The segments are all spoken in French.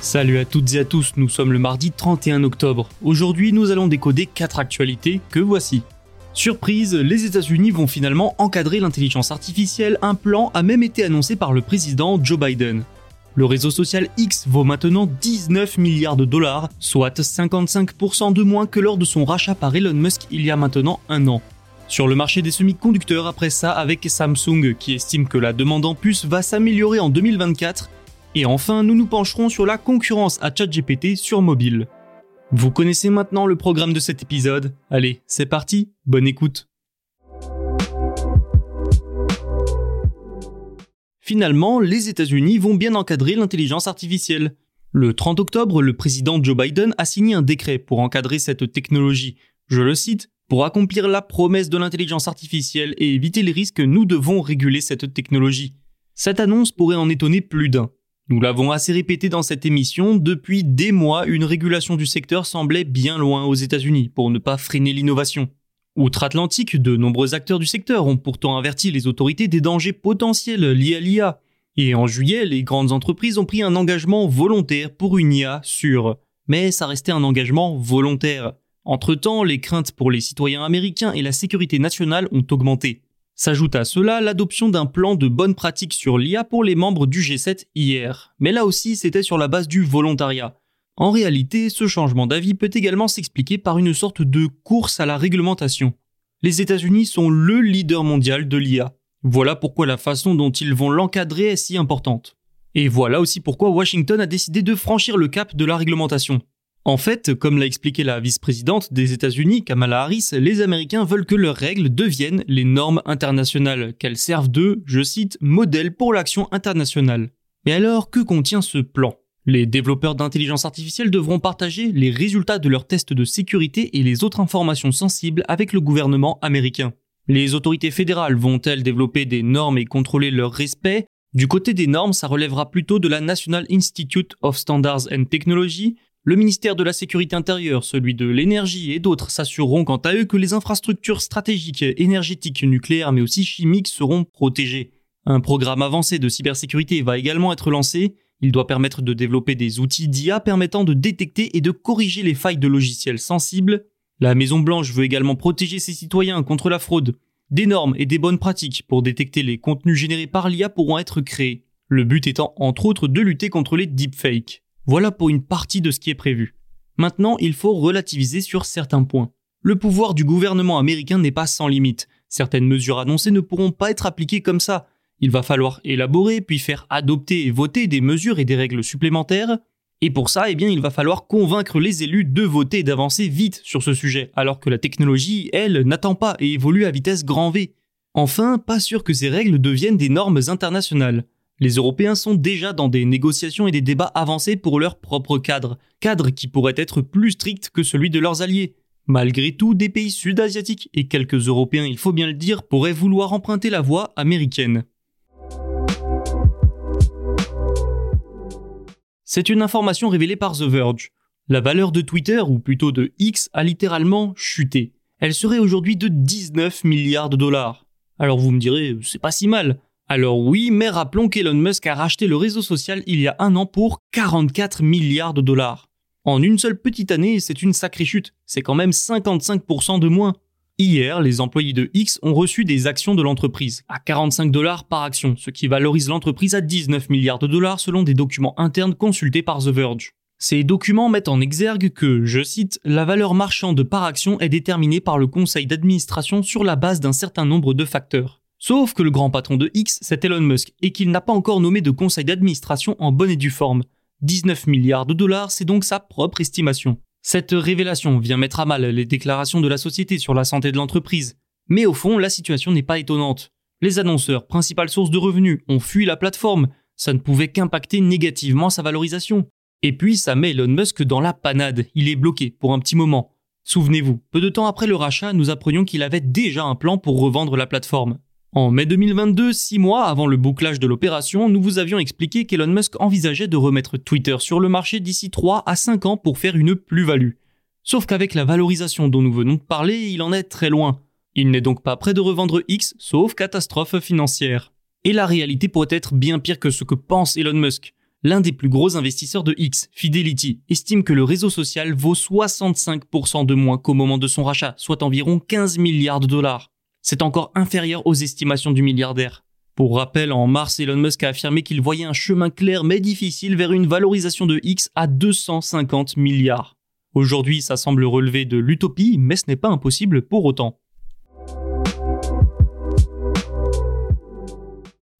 Salut à toutes et à tous, nous sommes le mardi 31 octobre. Aujourd'hui, nous allons décoder 4 actualités que voici. Surprise, les États-Unis vont finalement encadrer l'intelligence artificielle, un plan a même été annoncé par le président Joe Biden. Le réseau social X vaut maintenant 19 milliards de dollars, soit 55% de moins que lors de son rachat par Elon Musk il y a maintenant un an. Sur le marché des semi-conducteurs après ça avec Samsung qui estime que la demande en puces va s'améliorer en 2024 et enfin, nous nous pencherons sur la concurrence à ChatGPT sur mobile. Vous connaissez maintenant le programme de cet épisode? Allez, c'est parti, bonne écoute. Finalement, les États-Unis vont bien encadrer l'intelligence artificielle. Le 30 octobre, le président Joe Biden a signé un décret pour encadrer cette technologie. Je le cite, pour accomplir la promesse de l'intelligence artificielle et éviter les risques, nous devons réguler cette technologie. Cette annonce pourrait en étonner plus d'un. Nous l'avons assez répété dans cette émission, depuis des mois, une régulation du secteur semblait bien loin aux États-Unis pour ne pas freiner l'innovation. Outre-Atlantique, de nombreux acteurs du secteur ont pourtant averti les autorités des dangers potentiels liés à l'IA. Et en juillet, les grandes entreprises ont pris un engagement volontaire pour une IA sûre. Mais ça restait un engagement volontaire. Entre-temps, les craintes pour les citoyens américains et la sécurité nationale ont augmenté. S'ajoute à cela l'adoption d'un plan de bonne pratique sur l'IA pour les membres du G7 hier. Mais là aussi, c'était sur la base du volontariat. En réalité, ce changement d'avis peut également s'expliquer par une sorte de course à la réglementation. Les États-Unis sont le leader mondial de l'IA. Voilà pourquoi la façon dont ils vont l'encadrer est si importante. Et voilà aussi pourquoi Washington a décidé de franchir le cap de la réglementation. En fait, comme l'a expliqué la vice-présidente des États-Unis, Kamala Harris, les Américains veulent que leurs règles deviennent les normes internationales, qu'elles servent de, je cite, modèle pour l'action internationale. Mais alors, que contient ce plan? Les développeurs d'intelligence artificielle devront partager les résultats de leurs tests de sécurité et les autres informations sensibles avec le gouvernement américain. Les autorités fédérales vont-elles développer des normes et contrôler leur respect? Du côté des normes, ça relèvera plutôt de la National Institute of Standards and Technology, le ministère de la Sécurité intérieure, celui de l'énergie et d'autres s'assureront quant à eux que les infrastructures stratégiques, énergétiques, nucléaires mais aussi chimiques seront protégées. Un programme avancé de cybersécurité va également être lancé. Il doit permettre de développer des outils d'IA permettant de détecter et de corriger les failles de logiciels sensibles. La Maison Blanche veut également protéger ses citoyens contre la fraude. Des normes et des bonnes pratiques pour détecter les contenus générés par l'IA pourront être créés. Le but étant entre autres de lutter contre les deepfakes. Voilà pour une partie de ce qui est prévu. Maintenant, il faut relativiser sur certains points. Le pouvoir du gouvernement américain n'est pas sans limite. Certaines mesures annoncées ne pourront pas être appliquées comme ça. Il va falloir élaborer puis faire adopter et voter des mesures et des règles supplémentaires. Et pour ça, eh bien, il va falloir convaincre les élus de voter et d'avancer vite sur ce sujet, alors que la technologie, elle, n'attend pas et évolue à vitesse grand V. Enfin, pas sûr que ces règles deviennent des normes internationales. Les Européens sont déjà dans des négociations et des débats avancés pour leur propre cadre, cadre qui pourrait être plus strict que celui de leurs alliés. Malgré tout, des pays sud-asiatiques et quelques Européens, il faut bien le dire, pourraient vouloir emprunter la voie américaine. C'est une information révélée par The Verge. La valeur de Twitter, ou plutôt de X, a littéralement chuté. Elle serait aujourd'hui de 19 milliards de dollars. Alors vous me direz, c'est pas si mal. Alors oui, mais rappelons qu'Elon Musk a racheté le réseau social il y a un an pour 44 milliards de dollars. En une seule petite année, c'est une sacrée chute, c'est quand même 55% de moins. Hier, les employés de X ont reçu des actions de l'entreprise à 45 dollars par action, ce qui valorise l'entreprise à 19 milliards de dollars selon des documents internes consultés par The Verge. Ces documents mettent en exergue que, je cite, la valeur marchande par action est déterminée par le conseil d'administration sur la base d'un certain nombre de facteurs. Sauf que le grand patron de X, c'est Elon Musk, et qu'il n'a pas encore nommé de conseil d'administration en bonne et due forme. 19 milliards de dollars, c'est donc sa propre estimation. Cette révélation vient mettre à mal les déclarations de la société sur la santé de l'entreprise. Mais au fond, la situation n'est pas étonnante. Les annonceurs, principale source de revenus, ont fui la plateforme. Ça ne pouvait qu'impacter négativement sa valorisation. Et puis ça met Elon Musk dans la panade, il est bloqué pour un petit moment. Souvenez-vous, peu de temps après le rachat, nous apprenions qu'il avait déjà un plan pour revendre la plateforme. En mai 2022, six mois avant le bouclage de l'opération, nous vous avions expliqué qu'Elon Musk envisageait de remettre Twitter sur le marché d'ici 3 à 5 ans pour faire une plus-value. Sauf qu'avec la valorisation dont nous venons de parler, il en est très loin. Il n'est donc pas prêt de revendre X, sauf catastrophe financière. Et la réalité pourrait être bien pire que ce que pense Elon Musk. L'un des plus gros investisseurs de X, Fidelity, estime que le réseau social vaut 65% de moins qu'au moment de son rachat, soit environ 15 milliards de dollars. C'est encore inférieur aux estimations du milliardaire. Pour rappel, en mars, Elon Musk a affirmé qu'il voyait un chemin clair mais difficile vers une valorisation de X à 250 milliards. Aujourd'hui, ça semble relever de l'utopie, mais ce n'est pas impossible pour autant.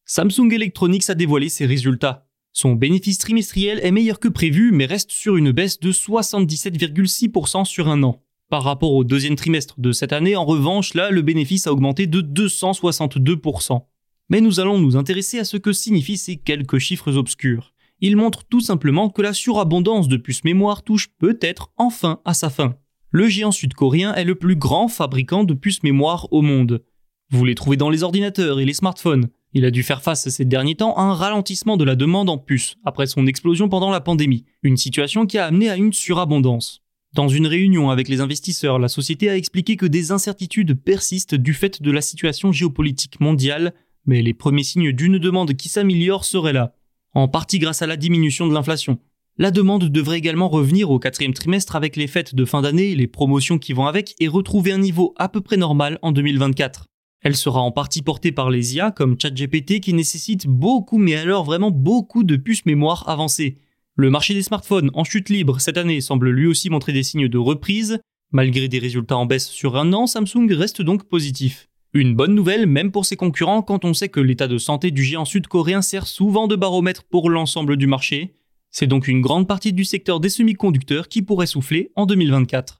Samsung Electronics a dévoilé ses résultats. Son bénéfice trimestriel est meilleur que prévu, mais reste sur une baisse de 77,6% sur un an. Par rapport au deuxième trimestre de cette année, en revanche, là, le bénéfice a augmenté de 262%. Mais nous allons nous intéresser à ce que signifient ces quelques chiffres obscurs. Ils montrent tout simplement que la surabondance de puces mémoire touche peut-être enfin à sa fin. Le géant sud-coréen est le plus grand fabricant de puces mémoire au monde. Vous les trouvez dans les ordinateurs et les smartphones. Il a dû faire face ces derniers temps à un ralentissement de la demande en puces après son explosion pendant la pandémie, une situation qui a amené à une surabondance. Dans une réunion avec les investisseurs, la société a expliqué que des incertitudes persistent du fait de la situation géopolitique mondiale, mais les premiers signes d'une demande qui s'améliore seraient là, en partie grâce à la diminution de l'inflation. La demande devrait également revenir au quatrième trimestre avec les fêtes de fin d'année, les promotions qui vont avec, et retrouver un niveau à peu près normal en 2024. Elle sera en partie portée par les IA comme ChatGPT qui nécessite beaucoup, mais alors vraiment beaucoup de puces mémoire avancées. Le marché des smartphones en chute libre cette année semble lui aussi montrer des signes de reprise. Malgré des résultats en baisse sur un an, Samsung reste donc positif. Une bonne nouvelle même pour ses concurrents quand on sait que l'état de santé du géant sud-coréen sert souvent de baromètre pour l'ensemble du marché. C'est donc une grande partie du secteur des semi-conducteurs qui pourrait souffler en 2024.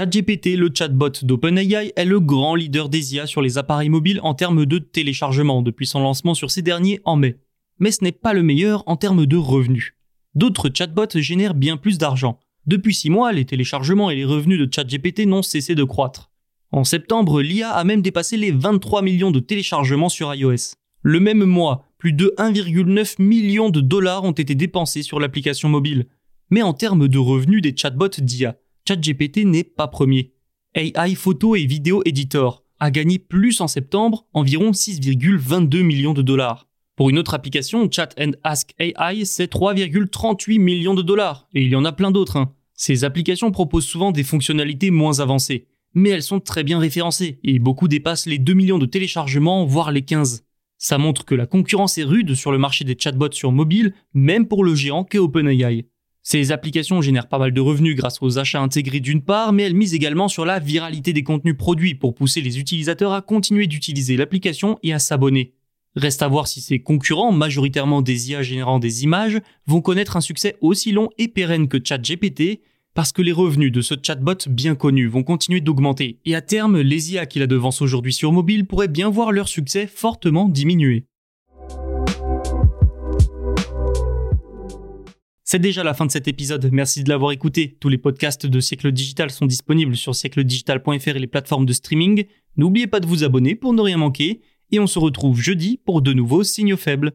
ChatGPT, le chatbot d'OpenAI, est le grand leader des IA sur les appareils mobiles en termes de téléchargement depuis son lancement sur ces derniers en mai. Mais ce n'est pas le meilleur en termes de revenus. D'autres chatbots génèrent bien plus d'argent. Depuis 6 mois, les téléchargements et les revenus de ChatGPT n'ont cessé de croître. En septembre, l'IA a même dépassé les 23 millions de téléchargements sur iOS. Le même mois, plus de 1,9 million de dollars ont été dépensés sur l'application mobile. Mais en termes de revenus des chatbots d'IA, ChatGPT n'est pas premier. AI Photo et Vidéo Editor a gagné plus en septembre, environ 6,22 millions de dollars. Pour une autre application, Chat and Ask AI, c'est 3,38 millions de dollars. Et il y en a plein d'autres. Hein. Ces applications proposent souvent des fonctionnalités moins avancées. Mais elles sont très bien référencées, et beaucoup dépassent les 2 millions de téléchargements, voire les 15. Ça montre que la concurrence est rude sur le marché des chatbots sur mobile, même pour le géant qu'est OpenAI. Ces applications génèrent pas mal de revenus grâce aux achats intégrés d'une part, mais elles misent également sur la viralité des contenus produits pour pousser les utilisateurs à continuer d'utiliser l'application et à s'abonner. Reste à voir si ces concurrents, majoritairement des IA générant des images, vont connaître un succès aussi long et pérenne que ChatGPT, parce que les revenus de ce chatbot bien connu vont continuer d'augmenter, et à terme, les IA qui la devancent aujourd'hui sur mobile pourraient bien voir leur succès fortement diminuer. C'est déjà la fin de cet épisode. Merci de l'avoir écouté. Tous les podcasts de Siècle Digital sont disponibles sur siècledigital.fr et les plateformes de streaming. N'oubliez pas de vous abonner pour ne rien manquer. Et on se retrouve jeudi pour de nouveaux signaux faibles.